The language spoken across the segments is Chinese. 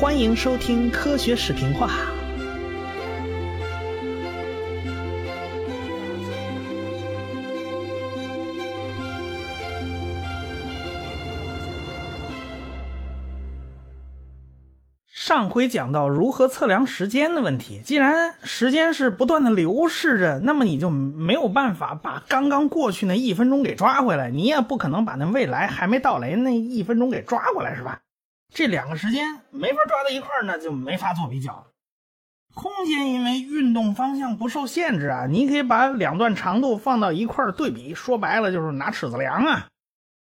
欢迎收听科学视频话。上回讲到如何测量时间的问题。既然时间是不断的流逝着，那么你就没有办法把刚刚过去那一分钟给抓回来，你也不可能把那未来还没到来那一分钟给抓过来，是吧？这两个时间没法抓到一块儿那，就没法做比较。空间因为运动方向不受限制啊，你可以把两段长度放到一块儿对比，说白了就是拿尺子量啊。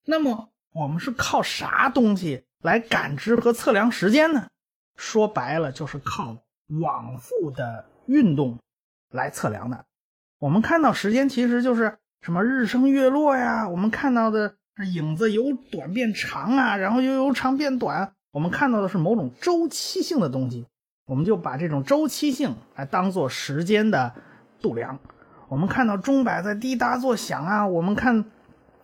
那么我们是靠啥东西来感知和测量时间呢？说白了就是靠往复的运动来测量的。我们看到时间其实就是什么日升月落呀，我们看到的影子由短变长啊，然后又由长变短。我们看到的是某种周期性的东西，我们就把这种周期性来当做时间的度量。我们看到钟摆在滴答作响啊，我们看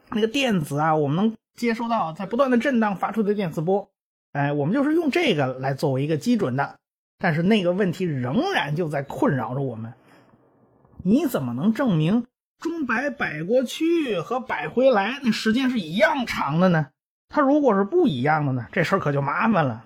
那个电子啊，我们能接收到在不断的震荡发出的电磁波，哎，我们就是用这个来作为一个基准的。但是那个问题仍然就在困扰着我们：你怎么能证明钟摆摆过去和摆回来那时间是一样长的呢？它如果是不一样的呢，这事儿可就麻烦了。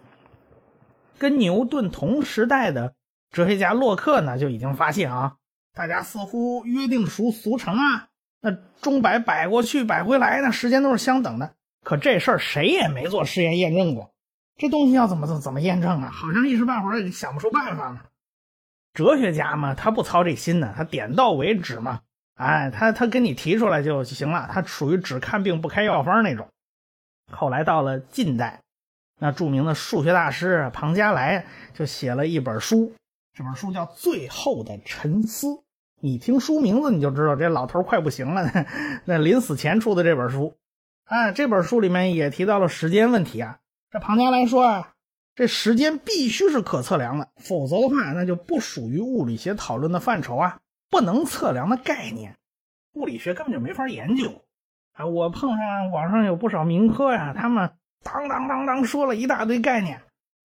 跟牛顿同时代的哲学家洛克呢，就已经发现啊，大家似乎约定俗俗成啊，那钟摆摆过去摆回来，那时间都是相等的。可这事儿谁也没做实验验证过，这东西要怎么怎怎么验证啊？好像一时半会儿也想不出办法嘛。哲学家嘛，他不操这心呢，他点到为止嘛。哎，他他跟你提出来就行了，他属于只看病不开药方那种。后来到了近代，那著名的数学大师庞加莱就写了一本书，这本书叫《最后的沉思》。你听书名字你就知道这老头快不行了，那临死前出的这本书。啊，这本书里面也提到了时间问题啊。这庞加莱说啊，这时间必须是可测量的，否则的话那就不属于物理学讨论的范畴啊，不能测量的概念，物理学根本就没法研究。我碰上网上有不少民科呀，他们当当当当说了一大堆概念。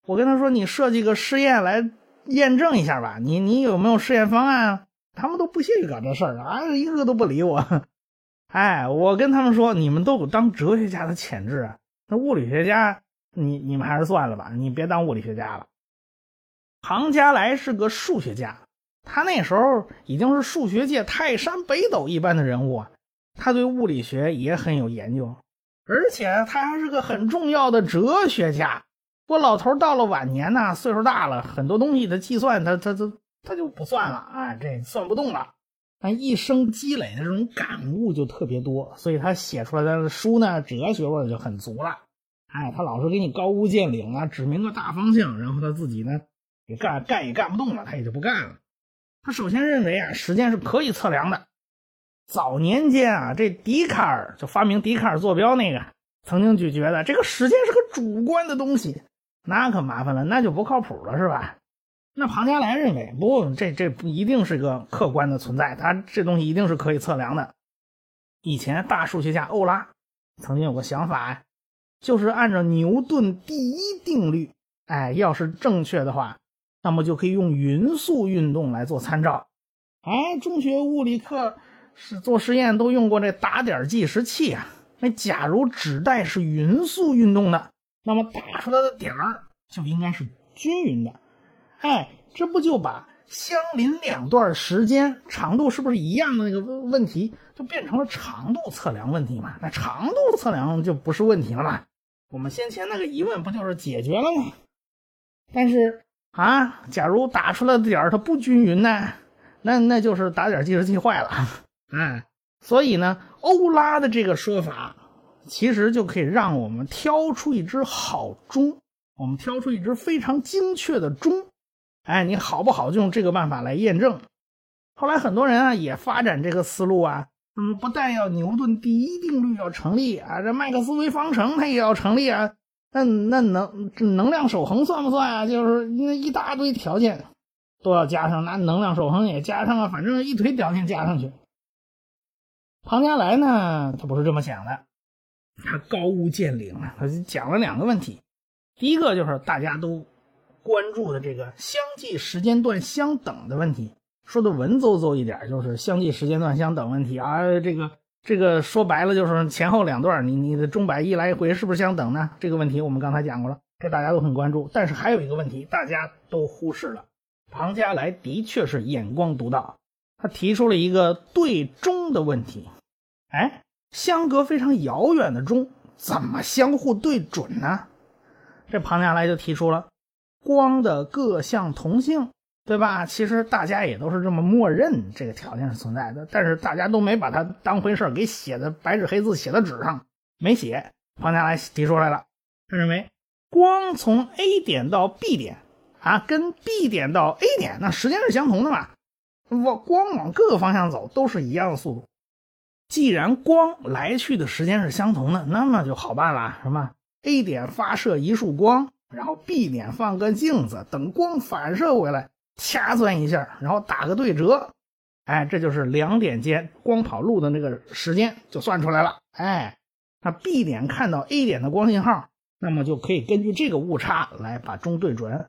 我跟他说：“你设计个试验来验证一下吧，你你有没有试验方案？”他们都不屑于搞这事儿啊，一个都不理我。哎，我跟他们说：“你们都有当哲学家的潜质啊，那物理学家，你你们还是算了吧，你别当物理学家了。”庞加莱是个数学家，他那时候已经是数学界泰山北斗一般的人物啊。他对物理学也很有研究，而且他还是个很重要的哲学家。我老头到了晚年呢，岁数大了，很多东西的计算他他他他就不算了啊，这算不动了。但一生积累的这种感悟就特别多，所以他写出来的书呢，哲学味就很足了。哎，他老是给你高屋建瓴啊，指明个大方向，然后他自己呢也干干也干不动了，他也就不干了。他首先认为啊，时间是可以测量的。早年间啊，这笛卡尔就发明笛卡尔坐标那个，曾经就觉得这个时间是个主观的东西，那可麻烦了，那就不靠谱了，是吧？那庞加莱认为不，这这不一定是个客观的存在，它这东西一定是可以测量的。以前大数学家欧拉曾经有个想法，就是按照牛顿第一定律，哎，要是正确的话，那么就可以用匀速运动来做参照。哎，中学物理课。是做实验都用过这打点计时器啊。那假如纸带是匀速运动的，那么打出来的点儿就应该是均匀的。哎，这不就把相邻两段时间长度是不是一样的那个问题，就变成了长度测量问题嘛？那长度测量就不是问题了嘛？我们先前那个疑问不就是解决了吗？但是啊，假如打出来的点儿它不均匀呢？那那就是打点计时器坏了。哎，所以呢，欧拉的这个说法，其实就可以让我们挑出一只好钟，我们挑出一只非常精确的钟。哎，你好不好就用这个办法来验证。后来很多人啊也发展这个思路啊，嗯，不但要牛顿第一定律要成立啊，这麦克斯韦方程它也要成立啊。那那能能量守恒算不算啊？就是那一大堆条件都要加上，那能量守恒也加上啊，反正一堆条件加上去。庞加莱呢，他不是这么想的，他高屋建瓴啊，他就讲了两个问题。第一个就是大家都关注的这个相继时间段相等的问题。说的文绉绉一点，就是相继时间段相等问题啊。这个这个说白了就是前后两段，你你的钟摆一来一回是不是相等呢？这个问题我们刚才讲过了，这大家都很关注。但是还有一个问题，大家都忽视了。庞加莱的确是眼光独到，他提出了一个对钟的问题。哎，相隔非常遥远的钟怎么相互对准呢？这庞加莱就提出了光的各项同性，对吧？其实大家也都是这么默认这个条件是存在的，但是大家都没把它当回事儿给写的白纸黑字写在纸上，没写。庞加莱提出来了，他认为光从 A 点到 B 点。啊，跟 B 点到 A 点，那时间是相同的嘛？我光往各个方向走都是一样的速度。既然光来去的时间是相同的，那么就好办了，什么 A 点发射一束光，然后 B 点放个镜子，等光反射回来，掐算一下，然后打个对折，哎，这就是两点间光跑路的那个时间就算出来了。哎，那 B 点看到 A 点的光信号，那么就可以根据这个误差来把钟对准。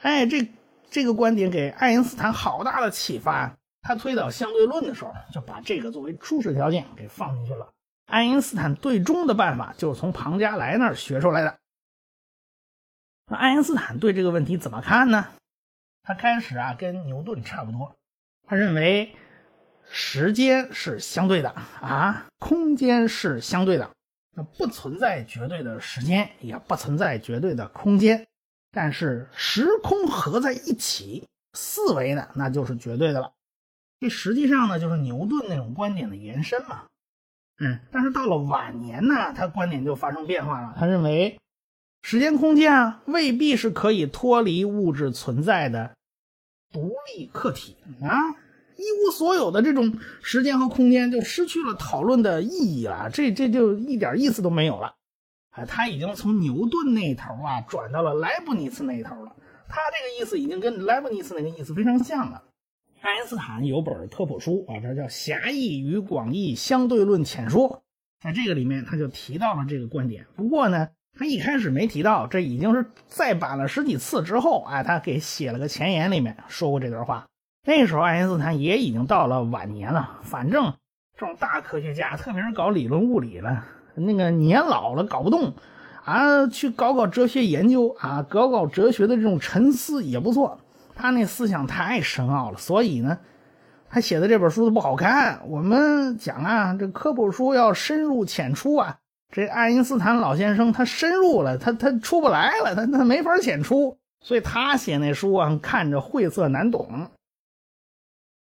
哎，这这个观点给爱因斯坦好大的启发。他推导相对论的时候，就把这个作为初始条件给放进去了。爱因斯坦对钟的办法就是从庞加莱那儿学出来的。那爱因斯坦对这个问题怎么看呢？他开始啊，跟牛顿差不多，他认为时间是相对的啊，空间是相对的，那不存在绝对的时间，也不存在绝对的空间。但是时空合在一起，四维呢那就是绝对的了。这实际上呢，就是牛顿那种观点的延伸嘛。嗯，但是到了晚年呢，他观点就发生变化了。他认为，时间空间啊，未必是可以脱离物质存在的独立客体啊。一无所有的这种时间和空间，就失去了讨论的意义了。这这就一点意思都没有了。哎，他已经从牛顿那头啊转到了莱布尼茨那头了。他这个意思已经跟莱布尼茨那个意思非常像了。爱因斯坦有本科普书啊，这叫《狭义与广义相对论浅说》。在这个里面，他就提到了这个观点。不过呢，他一开始没提到，这已经是再版了十几次之后，哎，他给写了个前言，里面说过这段话。那时候爱因斯坦也已经到了晚年了。反正这种大科学家，特别是搞理论物理的。那个年老了搞不动，啊，去搞搞哲学研究啊，搞搞哲学的这种沉思也不错。他那思想太深奥了，所以呢，他写的这本书都不好看。我们讲啊，这科普书要深入浅出啊。这爱因斯坦老先生他深入了，他他出不来了，他他没法浅出，所以他写那书啊，看着晦涩难懂。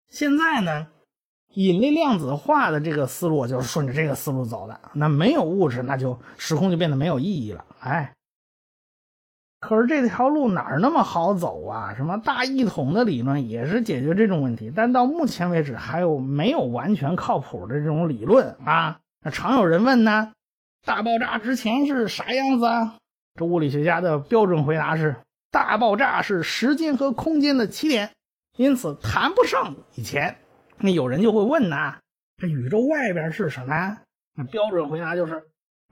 现在呢？引力量子化的这个思路就是顺着这个思路走的。那没有物质，那就时空就变得没有意义了。哎，可是这条路哪儿那么好走啊？什么大一统的理论也是解决这种问题，但到目前为止还有没有完全靠谱的这种理论啊？那常有人问呢，大爆炸之前是啥样子啊？这物理学家的标准回答是：大爆炸是时间和空间的起点，因此谈不上以前。那有人就会问呐，这宇宙外边是什么？那标准回答就是，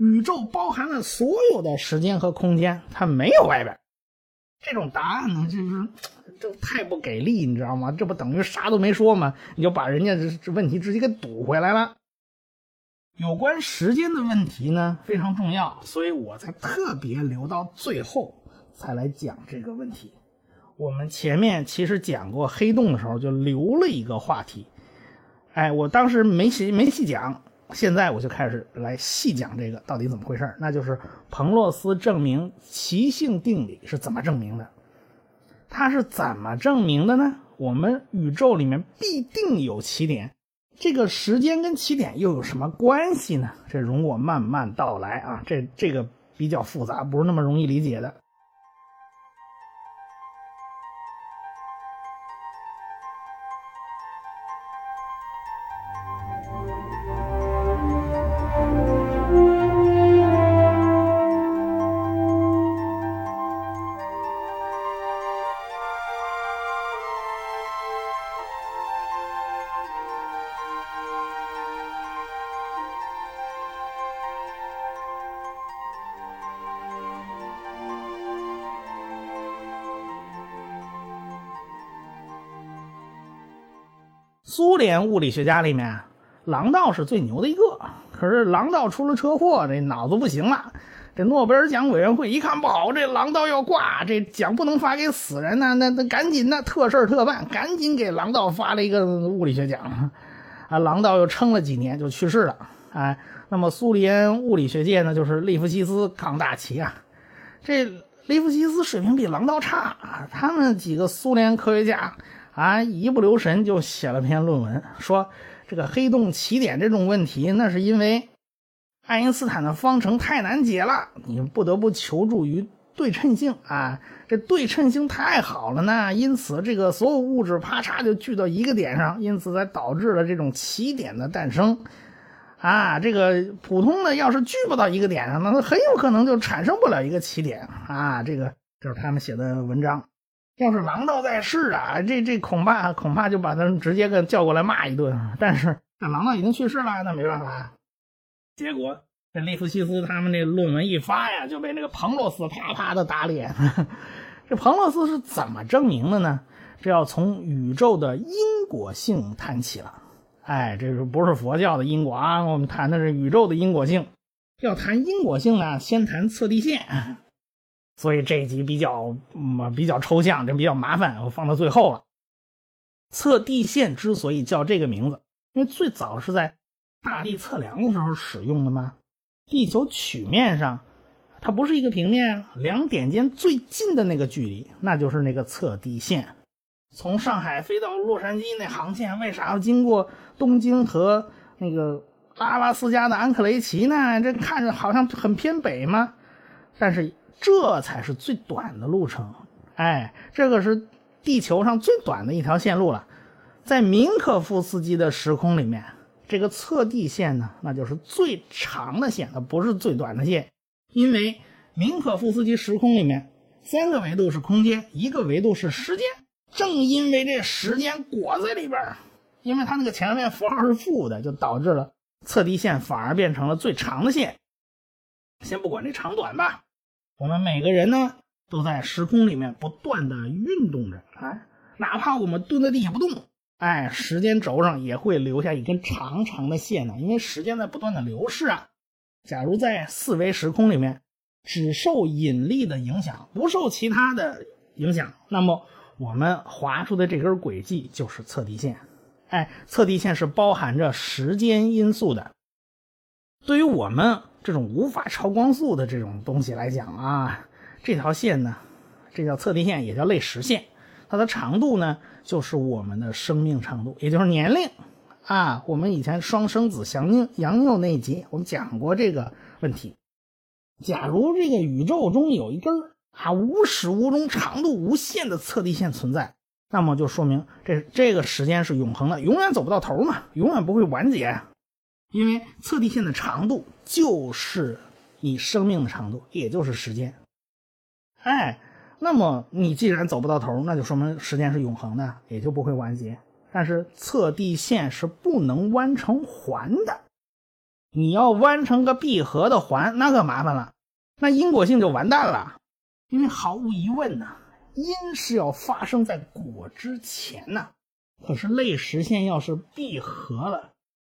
宇宙包含了所有的时间和空间，它没有外边。这种答案呢，就是这太不给力，你知道吗？这不等于啥都没说吗？你就把人家这这问题直接给堵回来了。有关时间的问题呢，非常重要，所以我才特别留到最后才来讲这个问题。我们前面其实讲过黑洞的时候，就留了一个话题。哎，我当时没细没细讲，现在我就开始来细讲这个到底怎么回事那就是彭洛斯证明奇性定理是怎么证明的？他是怎么证明的呢？我们宇宙里面必定有起点，这个时间跟起点又有什么关系呢？这容我慢慢道来啊，这这个比较复杂，不是那么容易理解的。联物理学家里面，郎道是最牛的一个。可是郎道出了车祸，这脑子不行了。这诺贝尔奖委员会一看不好，这郎道要挂，这奖不能发给死人呐，那那赶紧的特事特办，赶紧给郎道发了一个物理学奖。啊，郎道又撑了几年就去世了。哎，那么苏联物理学界呢，就是利夫西斯扛大旗啊。这利夫西斯水平比郎道差啊，他们几个苏联科学家啊，一不留神就写了篇论文，说这个黑洞起点这种问题，那是因为爱因斯坦的方程太难解了，你不得不求助于对称性啊。这对称性太好了呢，因此这个所有物质啪嚓就聚到一个点上，因此才导致了这种起点的诞生。啊，这个普通的要是聚不到一个点上，那很有可能就产生不了一个起点啊。这个就是他们写的文章。要是郎道在世啊，这这恐怕恐怕就把他们直接给叫过来骂一顿。但是这郎道已经去世了，那没办法。结果这利斯西斯他们这论文一发呀，就被那个彭罗斯啪啪的打脸。这彭罗斯是怎么证明的呢？这要从宇宙的因果性谈起了。哎，这是不是佛教的因果啊？我们谈的是宇宙的因果性。要谈因果性呢，先谈测地线。所以这一集比较嗯比较抽象，这比较麻烦，我放到最后了。测地线之所以叫这个名字，因为最早是在大地测量的时候使用的嘛。地球曲面上，它不是一个平面，两点间最近的那个距离，那就是那个测地线。从上海飞到洛杉矶那航线，为啥要经过东京和那个阿拉斯加的安克雷奇呢？这看着好像很偏北吗？但是这才是最短的路程。哎，这个是地球上最短的一条线路了。在明可夫斯基的时空里面，这个测地线呢，那就是最长的线，它不是最短的线。因为明可夫斯基时空里面，三个维度是空间，一个维度是时间。正因为这时间裹在里边，因为它那个前面符号是负的，就导致了测地线反而变成了最长的线。先不管这长短吧，我们每个人呢都在时空里面不断的运动着，哎，哪怕我们蹲在地下不动，哎，时间轴上也会留下一根长长的线呢，因为时间在不断的流逝啊。假如在四维时空里面只受引力的影响，不受其他的影响，那么。我们划出的这根轨迹就是测地线，哎，测地线是包含着时间因素的。对于我们这种无法超光速的这种东西来讲啊，这条线呢，这叫测地线，也叫类时线。它的长度呢，就是我们的生命长度，也就是年龄啊。我们以前双生子祥杨佑那一集，我们讲过这个问题。假如这个宇宙中有一根啊，无始无终、长度无限的测地线存在，那么就说明这这个时间是永恒的，永远走不到头嘛，永远不会完结。因为测地线的长度就是你生命的长度，也就是时间。哎，那么你既然走不到头，那就说明时间是永恒的，也就不会完结。但是测地线是不能弯成环的，你要弯成个闭合的环，那可麻烦了，那因果性就完蛋了。因为毫无疑问呢，因是要发生在果之前呢。可是类实线要是闭合了，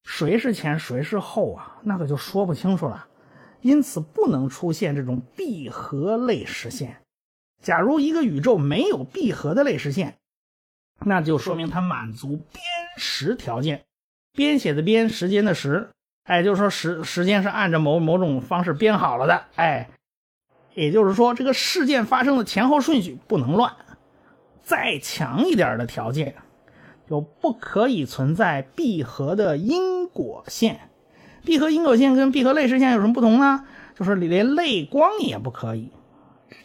谁是前谁是后啊？那可就说不清楚了。因此不能出现这种闭合类实线。假如一个宇宙没有闭合的类实线，那就说明它满足编时条件。编写的编，时间的时，哎，就是说时时间是按照某某种方式编好了的，哎。也就是说，这个事件发生的前后顺序不能乱。再强一点的条件，就不可以存在闭合的因果线。闭合因果线跟闭合类时线有什么不同呢？就是连类光也不可以。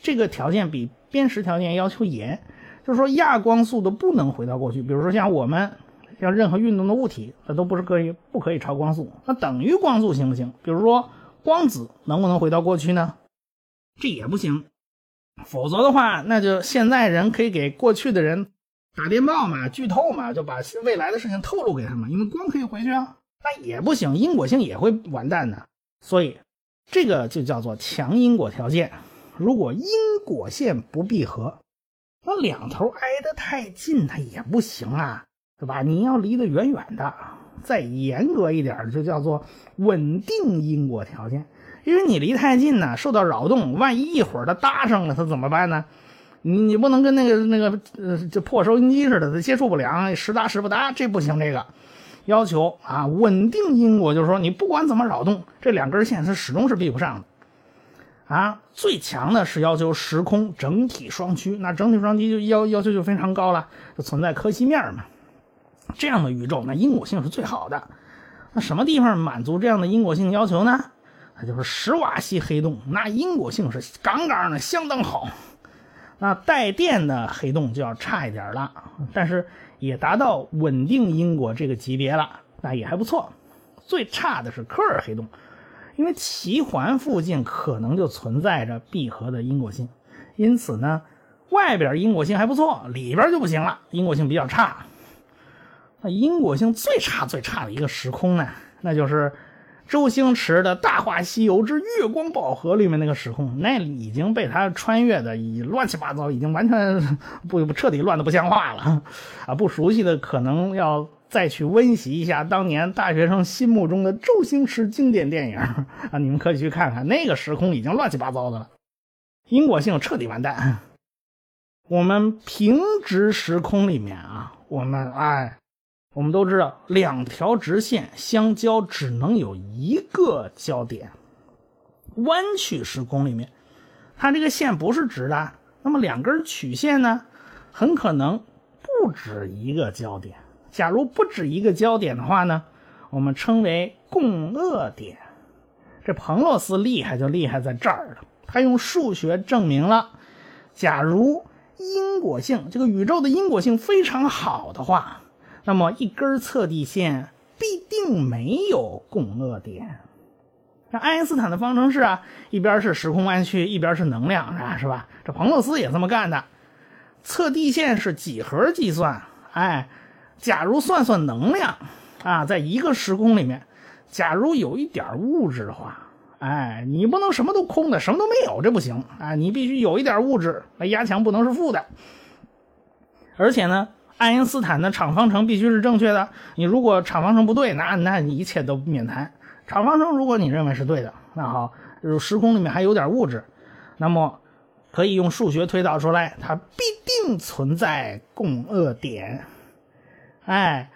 这个条件比编时条件要求严。就是说，亚光速都不能回到过去。比如说，像我们，像任何运动的物体，它都不是可以不可以超光速。那等于光速行不行？比如说，光子能不能回到过去呢？这也不行，否则的话，那就现在人可以给过去的人打电报嘛，剧透嘛，就把未来的事情透露给他们，因为光可以回去啊。那也不行，因果性也会完蛋的。所以这个就叫做强因果条件。如果因果线不闭合，那两头挨得太近，它也不行啊。对吧？你要离得远远的，再严格一点，就叫做稳定因果条件。因为你离太近呢，受到扰动，万一一会儿它搭上了，它怎么办呢？你你不能跟那个那个呃，就破收音机似的，它接触不良，时搭时不搭，这不行。这个要求啊，稳定因果就是说，你不管怎么扰动，这两根线是始终是闭不上的。啊，最强的是要求时空整体双曲，那整体双曲就要要求就非常高了，就存在柯西面嘛。这样的宇宙，那因果性是最好的。那什么地方满足这样的因果性要求呢？那就是史瓦西黑洞，那因果性是杠杠的，相当好。那带电的黑洞就要差一点了，但是也达到稳定因果这个级别了，那也还不错。最差的是科尔黑洞，因为奇环附近可能就存在着闭合的因果性，因此呢，外边因果性还不错，里边就不行了，因果性比较差。那因果性最差最差的一个时空呢，那就是周星驰的大话西游之月光宝盒里面那个时空，那已经被他穿越的已乱七八糟，已经完全不不彻底乱的不像话了啊！不熟悉的可能要再去温习一下当年大学生心目中的周星驰经典电影啊！你们可以去看看，那个时空已经乱七八糟的了，因果性彻底完蛋。我们平直时空里面啊，我们哎。我们都知道，两条直线相交只能有一个交点。弯曲时空里面，它这个线不是直的，那么两根曲线呢，很可能不止一个交点。假如不止一个交点的话呢，我们称为共轭点。这彭洛斯厉害就厉害在这儿了，他用数学证明了，假如因果性这个宇宙的因果性非常好的话。那么一根测地线必定没有共轭点。那爱因斯坦的方程式啊，一边是时空弯曲，一边是能量，啊，是吧？这彭洛斯也这么干的。测地线是几何计算，哎，假如算算能量啊，在一个时空里面，假如有一点物质的话，哎，你不能什么都空的，什么都没有，这不行啊，你必须有一点物质，那压强不能是负的，而且呢。爱因斯坦的场方程必须是正确的。你如果场方程不对，那那你一切都免谈。场方程如果你认为是对的，那好，就是时空里面还有点物质，那么可以用数学推导出来，它必定存在共轭点。哎，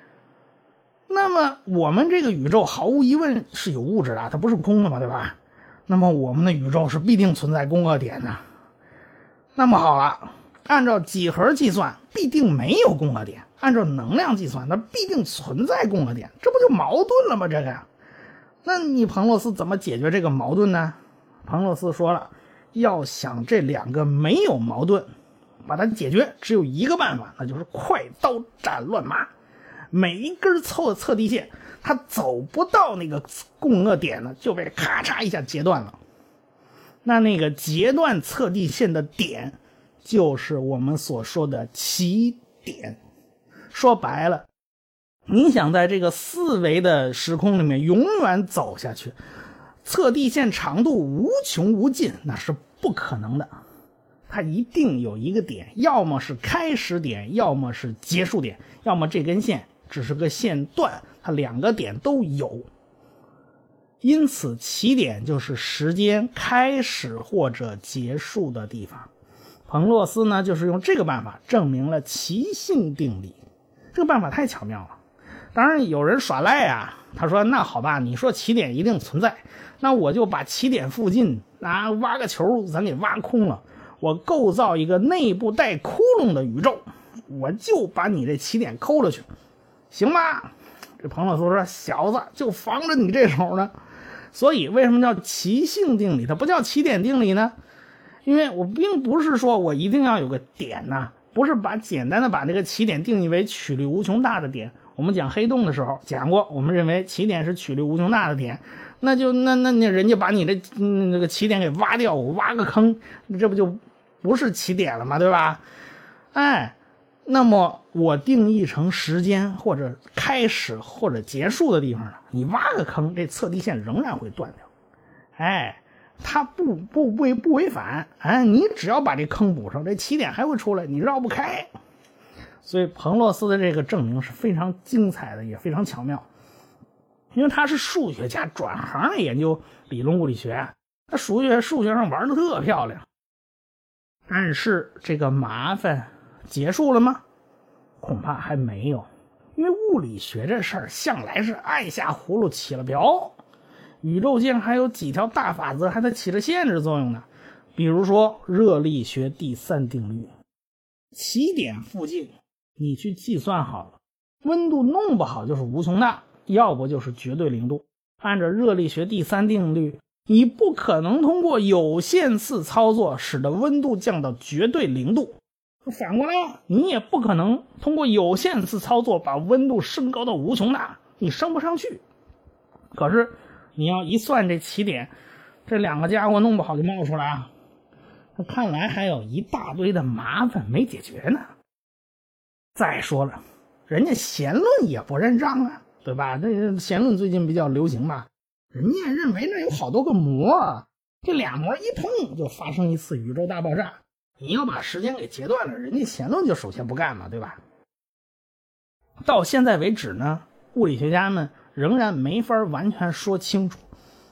那么我们这个宇宙毫无疑问是有物质的，它不是空的嘛，对吧？那么我们的宇宙是必定存在共轭点的。那么好了。按照几何计算，必定没有共轭点；按照能量计算，那必定存在共轭点，这不就矛盾了吗？这个，那你彭洛斯怎么解决这个矛盾呢？彭洛斯说了，要想这两个没有矛盾，把它解决，只有一个办法，那就是快刀斩乱麻。每一根测测地线，它走不到那个共轭点呢，就被咔嚓一下截断了。那那个截断测地线的点。就是我们所说的起点。说白了，你想在这个四维的时空里面永远走下去，测地线长度无穷无尽，那是不可能的。它一定有一个点，要么是开始点，要么是结束点，要么这根线只是个线段，它两个点都有。因此，起点就是时间开始或者结束的地方。彭洛斯呢，就是用这个办法证明了奇性定理。这个办法太巧妙了。当然有人耍赖啊，他说：“那好吧，你说起点一定存在，那我就把起点附近啊挖个球，咱给挖空了，我构造一个内部带窟窿的宇宙，我就把你这起点抠了去，行吧？”这彭洛斯说：“小子，就防着你这手呢。”所以为什么叫奇性定理？它不叫起点定理呢？因为我并不是说我一定要有个点呐，不是把简单的把这个起点定义为曲率无穷大的点。我们讲黑洞的时候讲过，我们认为起点是曲率无穷大的点，那就那那那人家把你的那个起点给挖掉，我挖个坑，这不就不是起点了吗？对吧？哎，那么我定义成时间或者开始或者结束的地方呢？你挖个坑，这测地线仍然会断掉。哎。它不不不不违反，哎，你只要把这坑补上，这起点还会出来，你绕不开。所以彭洛斯的这个证明是非常精彩的，也非常巧妙。因为他是数学家，转行研究理论物理学，他数学数学上玩的特漂亮。但是这个麻烦结束了吗？恐怕还没有，因为物理学这事儿向来是按下葫芦起了瓢。宇宙间还有几条大法则还在起着限制作用呢，比如说热力学第三定律，起点附近你去计算好了，温度弄不好就是无穷大，要不就是绝对零度。按照热力学第三定律，你不可能通过有限次操作使得温度降到绝对零度。反过来，你也不可能通过有限次操作把温度升高到无穷大，你升不上去。可是。你要一算这起点，这两个家伙弄不好就冒出来啊！看来还有一大堆的麻烦没解决呢。再说了，人家弦论也不认账啊，对吧？这弦论最近比较流行吧？人家认为那有好多个膜，这俩膜一碰就发生一次宇宙大爆炸。你要把时间给截断了，人家弦论就首先不干嘛，对吧？到现在为止呢，物理学家们。仍然没法完全说清楚，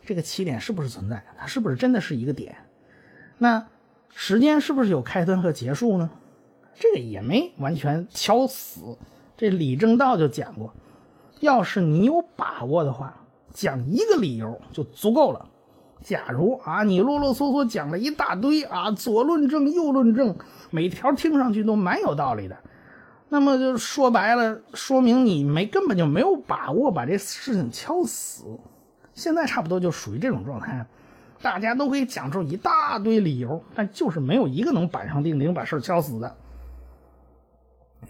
这个起点是不是存在？它是不是真的是一个点？那时间是不是有开端和结束呢？这个也没完全敲死。这李政道就讲过，要是你有把握的话，讲一个理由就足够了。假如啊，你啰啰嗦嗦讲了一大堆啊，左论证右论证，每条听上去都蛮有道理的。那么就说白了，说明你没根本就没有把握把这事情敲死。现在差不多就属于这种状态，大家都可以讲出一大堆理由，但就是没有一个能板上钉钉把事敲死的。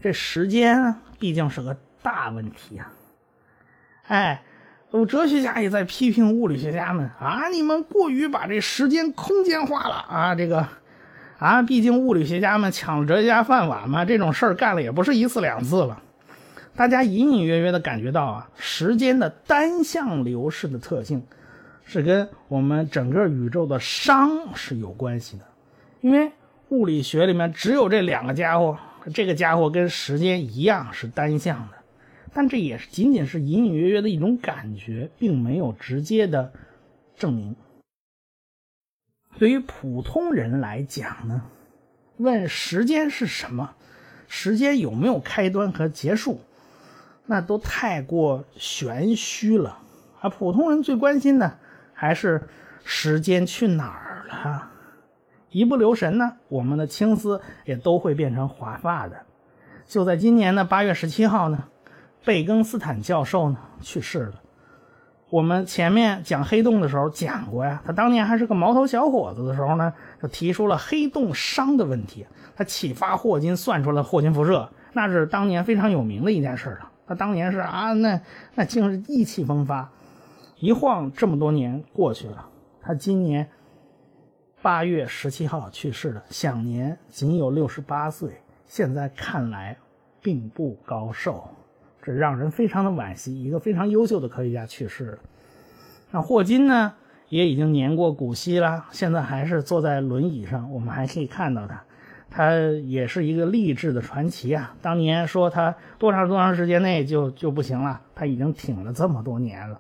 这时间毕竟是个大问题啊！哎，有哲学家也在批评物理学家们啊，你们过于把这时间空间化了啊，这个。啊，毕竟物理学家们抢了哲学家饭碗嘛，这种事儿干了也不是一次两次了。大家隐隐约约的感觉到啊，时间的单向流逝的特性，是跟我们整个宇宙的熵是有关系的。因为物理学里面只有这两个家伙，这个家伙跟时间一样是单向的，但这也是仅仅是隐隐约约的一种感觉，并没有直接的证明。对于普通人来讲呢，问时间是什么，时间有没有开端和结束，那都太过玄虚了。啊，普通人最关心的还是时间去哪儿了。一不留神呢，我们的青丝也都会变成华发的。就在今年的八月十七号呢，贝更斯坦教授呢去世了。我们前面讲黑洞的时候讲过呀，他当年还是个毛头小伙子的时候呢，就提出了黑洞熵的问题。他启发霍金算出了霍金辐射，那是当年非常有名的一件事了。他当年是啊，那那竟是意气风发。一晃这么多年过去了，他今年八月十七号去世了，享年仅有六十八岁。现在看来并不高寿。这让人非常的惋惜，一个非常优秀的科学家去世了。那霍金呢，也已经年过古稀了，现在还是坐在轮椅上，我们还可以看到他。他也是一个励志的传奇啊！当年说他多长多长时间内就就不行了，他已经挺了这么多年了。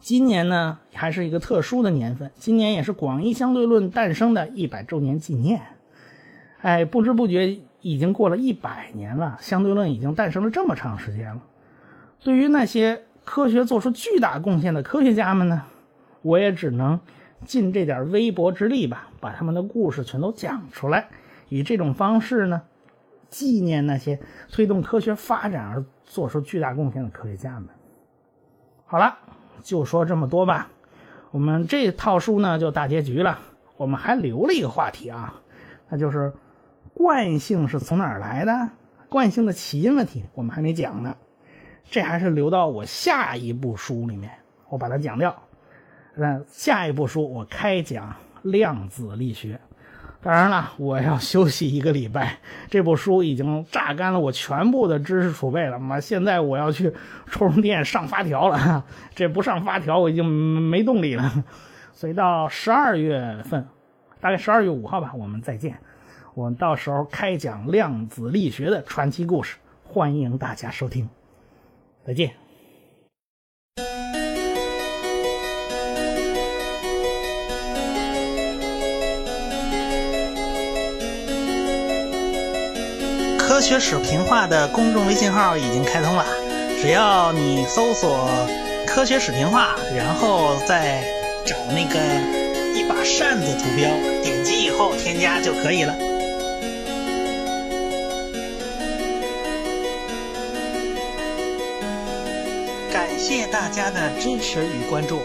今年呢，还是一个特殊的年份，今年也是广义相对论诞生的一百周年纪念。哎，不知不觉。已经过了一百年了，相对论已经诞生了这么长时间了。对于那些科学做出巨大贡献的科学家们呢，我也只能尽这点微薄之力吧，把他们的故事全都讲出来，以这种方式呢，纪念那些推动科学发展而做出巨大贡献的科学家们。好了，就说这么多吧。我们这套书呢就大结局了，我们还留了一个话题啊，那就是。惯性是从哪儿来的？惯性的起因问题我们还没讲呢，这还是留到我下一部书里面，我把它讲掉。那下一部书我开讲量子力学。当然了，我要休息一个礼拜。这部书已经榨干了我全部的知识储备了嘛，现在我要去充充电上发条了。这不上发条我已经没动力了。所以到十二月份，大概十二月五号吧，我们再见。我们到时候开讲量子力学的传奇故事，欢迎大家收听。再见。科学史评话的公众微信号已经开通了，只要你搜索“科学史评话”，然后再找那个一把扇子图标，点击以后添加就可以了。谢大家的支持与关注。